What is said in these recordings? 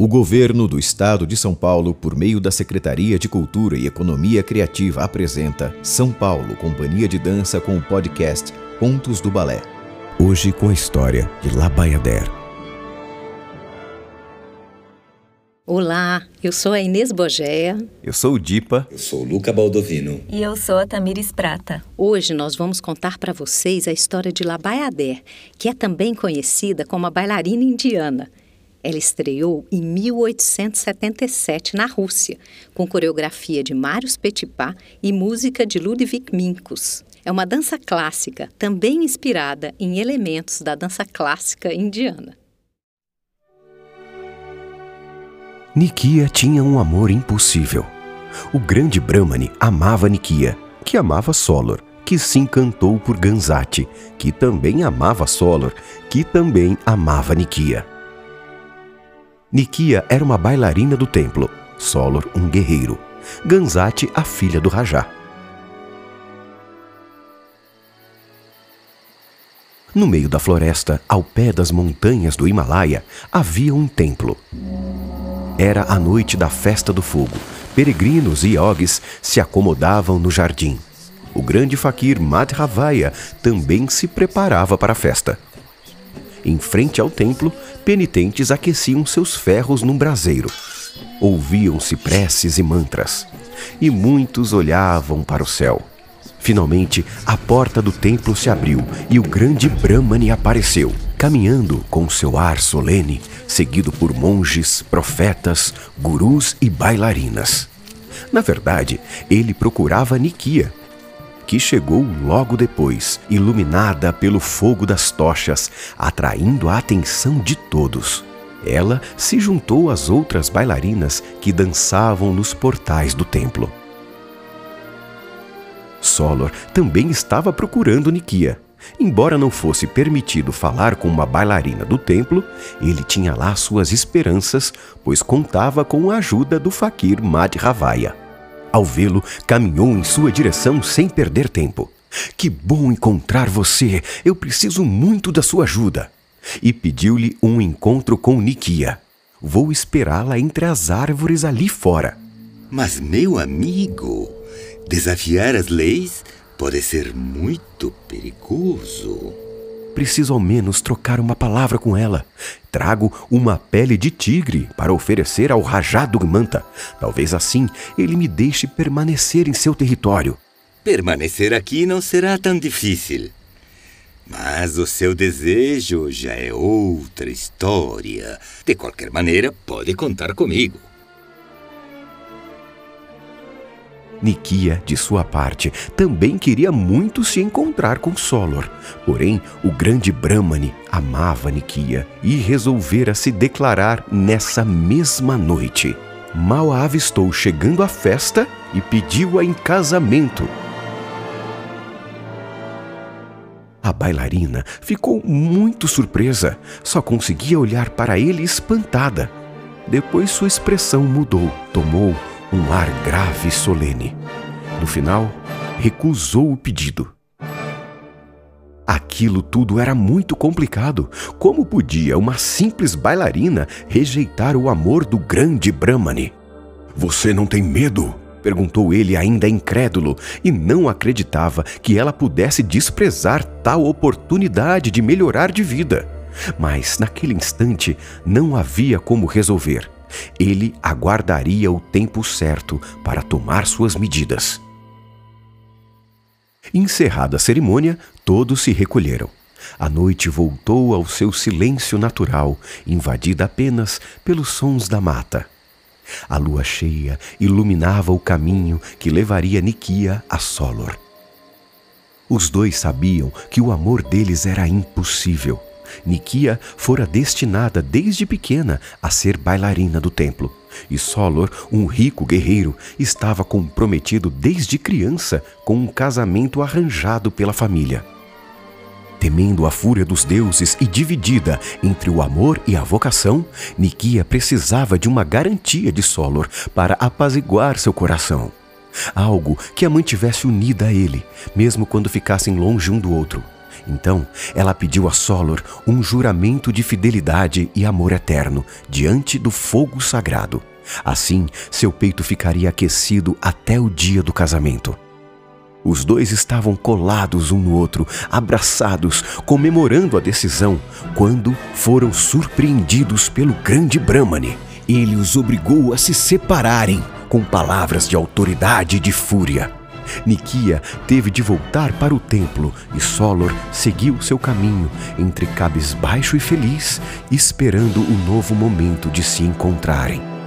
O governo do estado de São Paulo, por meio da Secretaria de Cultura e Economia Criativa, apresenta São Paulo Companhia de Dança com o podcast Contos do Balé. Hoje com a história de Labaiader. Olá, eu sou a Inês Bogéia. Eu sou o Dipa. Eu sou o Luca Baldovino. E eu sou a Tamires Prata. Hoje nós vamos contar para vocês a história de Labaiader, que é também conhecida como a bailarina indiana. Ela estreou em 1877 na Rússia, com coreografia de Marius Petipa e música de Ludwig Minkus. É uma dança clássica, também inspirada em elementos da dança clássica indiana. Nikia tinha um amor impossível. O grande Brahmani amava Nikia, que amava Solor, que se encantou por Gansati, que também amava Solor, que também amava Nikia. Nikia era uma bailarina do templo, Solor um guerreiro, Gansati a filha do Rajá. No meio da floresta, ao pé das montanhas do Himalaia, havia um templo. Era a noite da festa do fogo. Peregrinos e yogis se acomodavam no jardim. O grande faquir Madhavaya também se preparava para a festa. Em frente ao templo, penitentes aqueciam seus ferros num braseiro. Ouviam-se preces e mantras, e muitos olhavam para o céu. Finalmente, a porta do templo se abriu e o grande Brahmani apareceu, caminhando com seu ar solene, seguido por monges, profetas, gurus e bailarinas. Na verdade, ele procurava Nikia, que chegou logo depois, iluminada pelo fogo das tochas, atraindo a atenção de todos. Ela se juntou às outras bailarinas que dançavam nos portais do templo. Solor também estava procurando Nikia. Embora não fosse permitido falar com uma bailarina do templo, ele tinha lá suas esperanças, pois contava com a ajuda do faquir Madhavaya. Ao vê-lo, caminhou em sua direção sem perder tempo. Que bom encontrar você! Eu preciso muito da sua ajuda. E pediu-lhe um encontro com Nikia. Vou esperá-la entre as árvores ali fora. Mas, meu amigo, desafiar as leis pode ser muito perigoso preciso ao menos trocar uma palavra com ela. Trago uma pele de tigre para oferecer ao rajado Manta. Talvez assim ele me deixe permanecer em seu território. Permanecer aqui não será tão difícil. Mas o seu desejo já é outra história. De qualquer maneira, pode contar comigo. Nikia, de sua parte, também queria muito se encontrar com Solor. Porém, o grande Brahmani amava Nikia e resolvera se declarar nessa mesma noite. Mal a avistou chegando à festa e pediu-a em casamento. A bailarina ficou muito surpresa, só conseguia olhar para ele espantada. Depois sua expressão mudou, tomou um ar grave e solene. No final, recusou o pedido. Aquilo tudo era muito complicado. Como podia uma simples bailarina rejeitar o amor do grande Brahmani? Você não tem medo? perguntou ele, ainda incrédulo, e não acreditava que ela pudesse desprezar tal oportunidade de melhorar de vida. Mas, naquele instante, não havia como resolver. Ele aguardaria o tempo certo para tomar suas medidas. Encerrada a cerimônia, todos se recolheram. A noite voltou ao seu silêncio natural, invadida apenas pelos sons da mata. A lua cheia iluminava o caminho que levaria Nikia a Solor. Os dois sabiam que o amor deles era impossível. Nikia fora destinada desde pequena a ser bailarina do templo. E Solor, um rico guerreiro, estava comprometido desde criança com um casamento arranjado pela família. Temendo a fúria dos deuses e dividida entre o amor e a vocação, Nikia precisava de uma garantia de Solor para apaziguar seu coração. Algo que a mantivesse unida a ele, mesmo quando ficassem longe um do outro. Então ela pediu a Solor um juramento de fidelidade e amor eterno diante do fogo sagrado. Assim, seu peito ficaria aquecido até o dia do casamento. Os dois estavam colados um no outro, abraçados, comemorando a decisão, quando foram surpreendidos pelo grande Brahmane. Ele os obrigou a se separarem com palavras de autoridade e de fúria. Nikia teve de voltar para o templo e Solor seguiu seu caminho, entre cabisbaixo e feliz, esperando o novo momento de se encontrarem.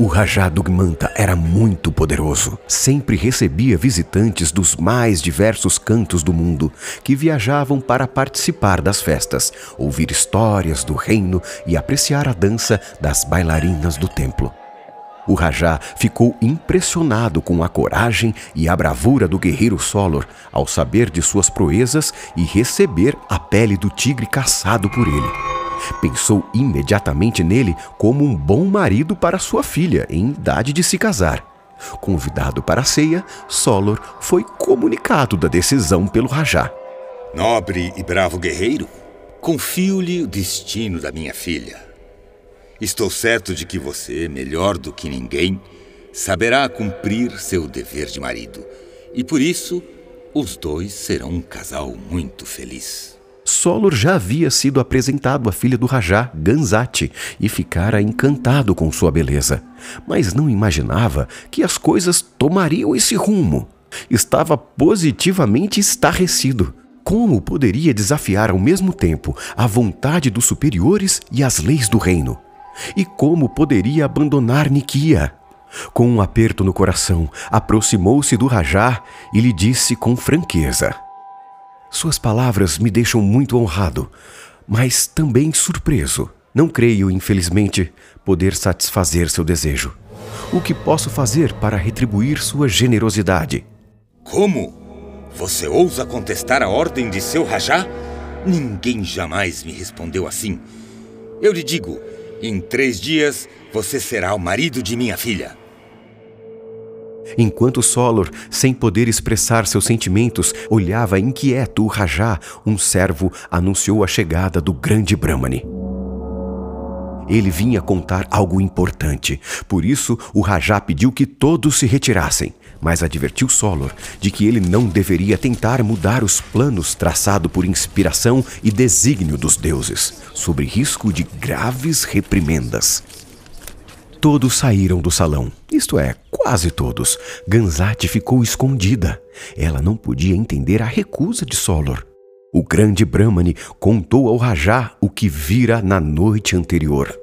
O Rajá Dugmanta era muito poderoso. Sempre recebia visitantes dos mais diversos cantos do mundo que viajavam para participar das festas, ouvir histórias do reino e apreciar a dança das bailarinas do templo. O Rajá ficou impressionado com a coragem e a bravura do guerreiro Solor ao saber de suas proezas e receber a pele do tigre caçado por ele. Pensou imediatamente nele como um bom marido para sua filha em idade de se casar. Convidado para a ceia, Solor foi comunicado da decisão pelo Rajá. Nobre e bravo guerreiro, confio-lhe o destino da minha filha. Estou certo de que você, melhor do que ninguém, saberá cumprir seu dever de marido. E por isso, os dois serão um casal muito feliz. Solor já havia sido apresentado à filha do Rajá, Ganzati, e ficara encantado com sua beleza. Mas não imaginava que as coisas tomariam esse rumo. Estava positivamente estarrecido. Como poderia desafiar ao mesmo tempo a vontade dos superiores e as leis do reino? E como poderia abandonar Nikia? Com um aperto no coração, aproximou-se do Rajá e lhe disse com franqueza: suas palavras me deixam muito honrado, mas também surpreso. Não creio, infelizmente, poder satisfazer seu desejo. O que posso fazer para retribuir sua generosidade? Como? Você ousa contestar a ordem de seu Rajá? Ninguém jamais me respondeu assim. Eu lhe digo: em três dias você será o marido de minha filha. Enquanto Solor, sem poder expressar seus sentimentos, olhava inquieto o Rajá, um servo anunciou a chegada do grande Brahmani. Ele vinha contar algo importante, por isso o Rajá pediu que todos se retirassem, mas advertiu Solor de que ele não deveria tentar mudar os planos traçados por inspiração e desígnio dos deuses, sob risco de graves reprimendas. Todos saíram do salão, isto é, quase todos. Ganzati ficou escondida. Ela não podia entender a recusa de Solor. O grande Brahmani contou ao Rajá o que vira na noite anterior.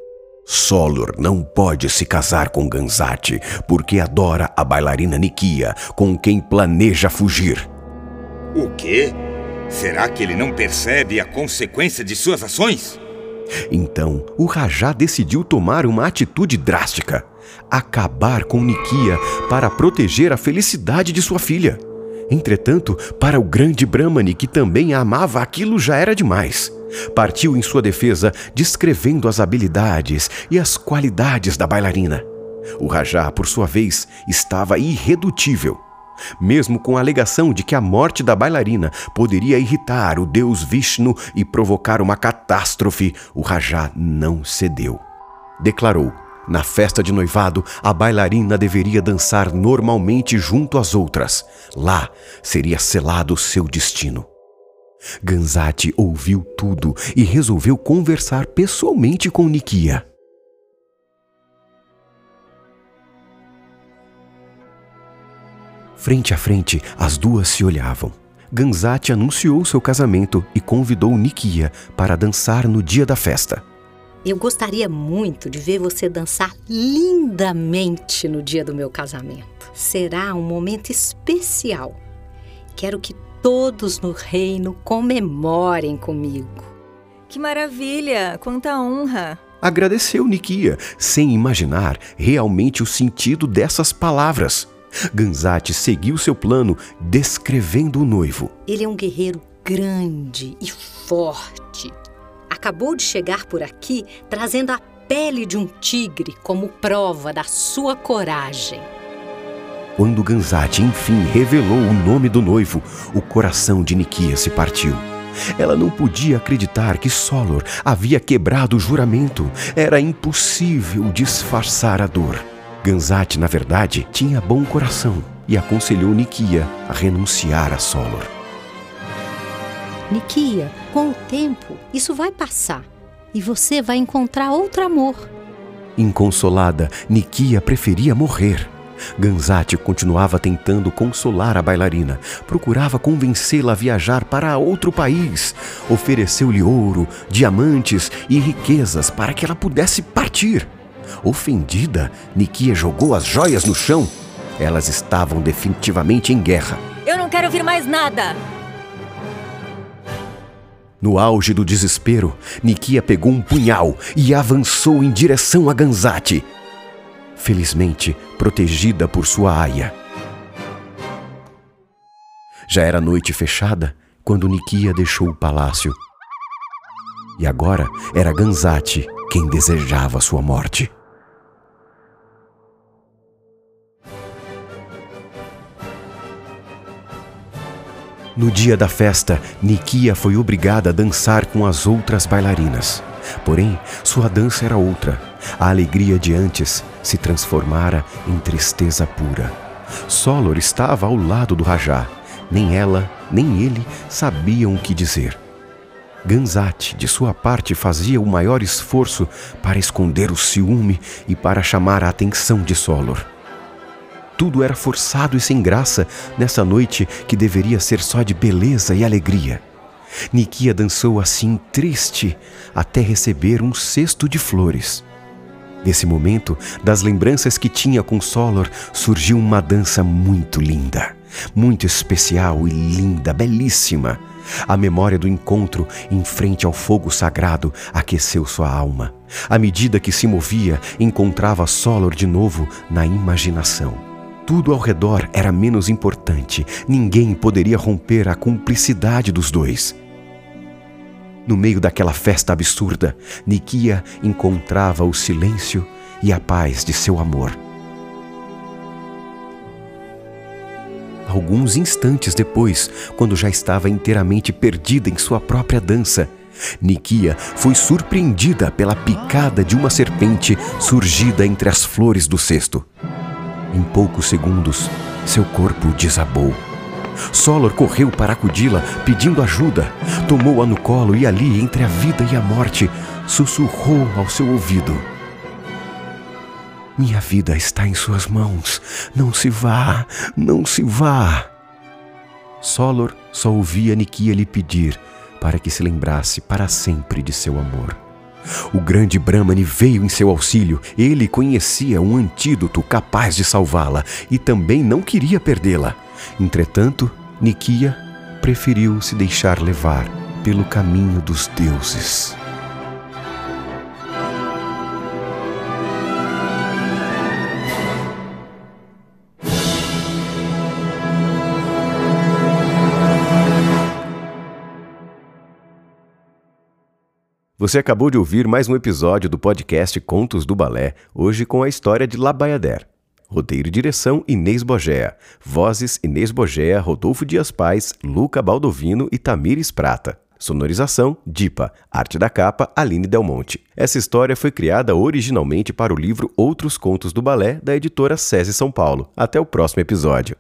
Solor não pode se casar com Ganzati porque adora a bailarina Nikia, com quem planeja fugir. O quê? Será que ele não percebe a consequência de suas ações? Então, o Rajá decidiu tomar uma atitude drástica: acabar com Nikia para proteger a felicidade de sua filha. Entretanto, para o grande Brahmani, que também a amava, aquilo já era demais. Partiu em sua defesa, descrevendo as habilidades e as qualidades da bailarina. O Rajá, por sua vez, estava irredutível mesmo com a alegação de que a morte da bailarina poderia irritar o deus Vishnu e provocar uma catástrofe, o Rajá não cedeu. Declarou: na festa de noivado, a bailarina deveria dançar normalmente junto às outras. Lá seria selado seu destino. Ganzati ouviu tudo e resolveu conversar pessoalmente com Nikia. Frente a frente, as duas se olhavam. Ganzati anunciou seu casamento e convidou Nikia para dançar no dia da festa. Eu gostaria muito de ver você dançar lindamente no dia do meu casamento. Será um momento especial. Quero que todos no reino comemorem comigo. Que maravilha! Quanta honra! Agradeceu Nikia, sem imaginar realmente o sentido dessas palavras. Ganzati seguiu seu plano descrevendo o noivo. Ele é um guerreiro grande e forte. Acabou de chegar por aqui trazendo a pele de um tigre como prova da sua coragem. Quando Ganzati enfim revelou o nome do noivo, o coração de Nikia se partiu. Ela não podia acreditar que Solor havia quebrado o juramento. Era impossível disfarçar a dor. Ganzati, na verdade, tinha bom coração e aconselhou Nikia a renunciar a Solor. Nikia, com o tempo, isso vai passar e você vai encontrar outro amor. Inconsolada, Nikia preferia morrer. Ganzati continuava tentando consolar a bailarina, procurava convencê-la a viajar para outro país. Ofereceu-lhe ouro, diamantes e riquezas para que ela pudesse partir. Ofendida, Nikia jogou as joias no chão. Elas estavam definitivamente em guerra. Eu não quero ouvir mais nada! No auge do desespero, Nikia pegou um punhal e avançou em direção a Ganzati felizmente protegida por sua aia. Já era noite fechada quando Nikia deixou o palácio. E agora era Ganzati quem desejava sua morte. No dia da festa, Nikia foi obrigada a dançar com as outras bailarinas. Porém, sua dança era outra. A alegria de antes se transformara em tristeza pura. Solor estava ao lado do Rajá. Nem ela, nem ele sabiam o que dizer. Ganzati, de sua parte, fazia o maior esforço para esconder o ciúme e para chamar a atenção de Solor. Tudo era forçado e sem graça nessa noite que deveria ser só de beleza e alegria. Nikia dançou assim triste até receber um cesto de flores. Nesse momento, das lembranças que tinha com Solor, surgiu uma dança muito linda, muito especial e linda, belíssima. A memória do encontro em frente ao fogo sagrado aqueceu sua alma. À medida que se movia, encontrava Solor de novo na imaginação. Tudo ao redor era menos importante, ninguém poderia romper a cumplicidade dos dois. No meio daquela festa absurda, Nikia encontrava o silêncio e a paz de seu amor. Alguns instantes depois, quando já estava inteiramente perdida em sua própria dança, Nikia foi surpreendida pela picada de uma serpente surgida entre as flores do cesto. Em poucos segundos, seu corpo desabou. Solor correu para acudi-la, pedindo ajuda. Tomou-a no colo e ali, entre a vida e a morte, sussurrou ao seu ouvido: Minha vida está em suas mãos. Não se vá, não se vá. Solor só ouvia Nikia lhe pedir para que se lembrasse para sempre de seu amor. O grande Brahmani veio em seu auxílio. Ele conhecia um antídoto capaz de salvá-la e também não queria perdê-la. Entretanto, Nikia preferiu se deixar levar pelo caminho dos deuses. Você acabou de ouvir mais um episódio do podcast Contos do Balé, hoje com a história de Labayader. Roteiro e direção Inês Bogea. Vozes Inês Bogea, Rodolfo Dias Pais, Luca Baldovino e Tamires Prata. Sonorização Dipa. Arte da capa Aline Del Monte. Essa história foi criada originalmente para o livro Outros Contos do Balé da editora SESI São Paulo. Até o próximo episódio.